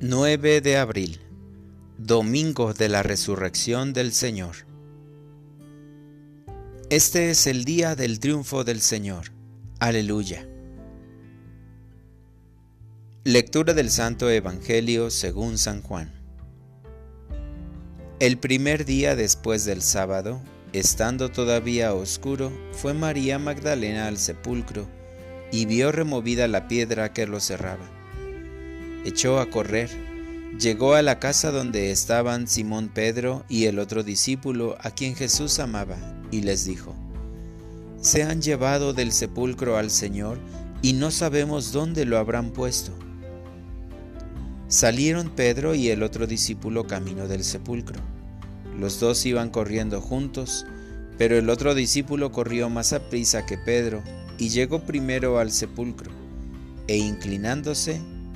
9 de abril, Domingo de la Resurrección del Señor. Este es el día del triunfo del Señor. Aleluya. Lectura del Santo Evangelio según San Juan. El primer día después del sábado, estando todavía oscuro, fue María Magdalena al sepulcro y vio removida la piedra que lo cerraba echó a correr, llegó a la casa donde estaban Simón Pedro y el otro discípulo a quien Jesús amaba, y les dijo, Se han llevado del sepulcro al Señor y no sabemos dónde lo habrán puesto. Salieron Pedro y el otro discípulo camino del sepulcro. Los dos iban corriendo juntos, pero el otro discípulo corrió más a prisa que Pedro y llegó primero al sepulcro, e inclinándose,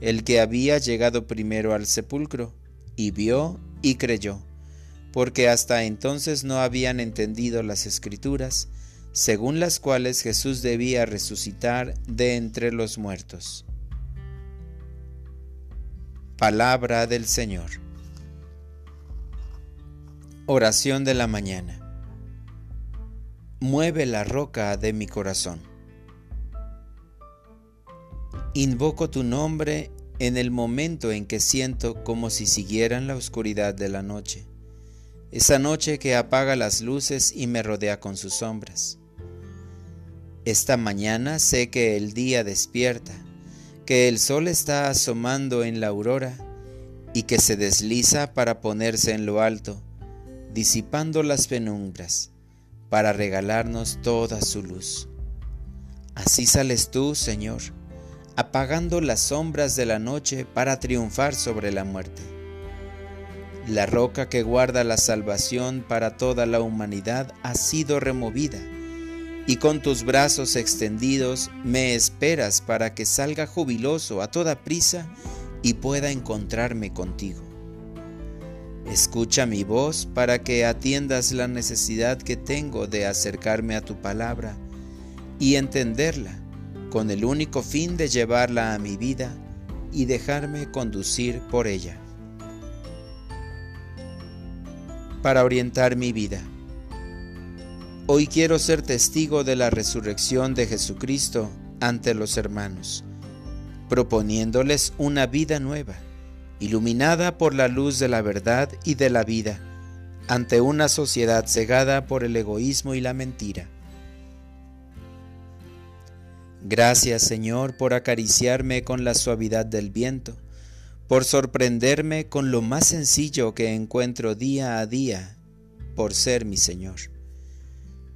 el que había llegado primero al sepulcro, y vio y creyó, porque hasta entonces no habían entendido las escrituras, según las cuales Jesús debía resucitar de entre los muertos. Palabra del Señor. Oración de la mañana. Mueve la roca de mi corazón. Invoco tu nombre en el momento en que siento como si siguiera en la oscuridad de la noche, esa noche que apaga las luces y me rodea con sus sombras. Esta mañana sé que el día despierta, que el sol está asomando en la aurora y que se desliza para ponerse en lo alto, disipando las penumbras, para regalarnos toda su luz. Así sales tú, Señor, apagando las sombras de la noche para triunfar sobre la muerte. La roca que guarda la salvación para toda la humanidad ha sido removida, y con tus brazos extendidos me esperas para que salga jubiloso a toda prisa y pueda encontrarme contigo. Escucha mi voz para que atiendas la necesidad que tengo de acercarme a tu palabra y entenderla con el único fin de llevarla a mi vida y dejarme conducir por ella. Para orientar mi vida. Hoy quiero ser testigo de la resurrección de Jesucristo ante los hermanos, proponiéndoles una vida nueva, iluminada por la luz de la verdad y de la vida, ante una sociedad cegada por el egoísmo y la mentira. Gracias Señor por acariciarme con la suavidad del viento, por sorprenderme con lo más sencillo que encuentro día a día, por ser mi Señor.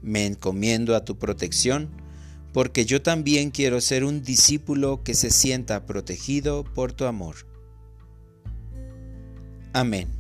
Me encomiendo a tu protección, porque yo también quiero ser un discípulo que se sienta protegido por tu amor. Amén.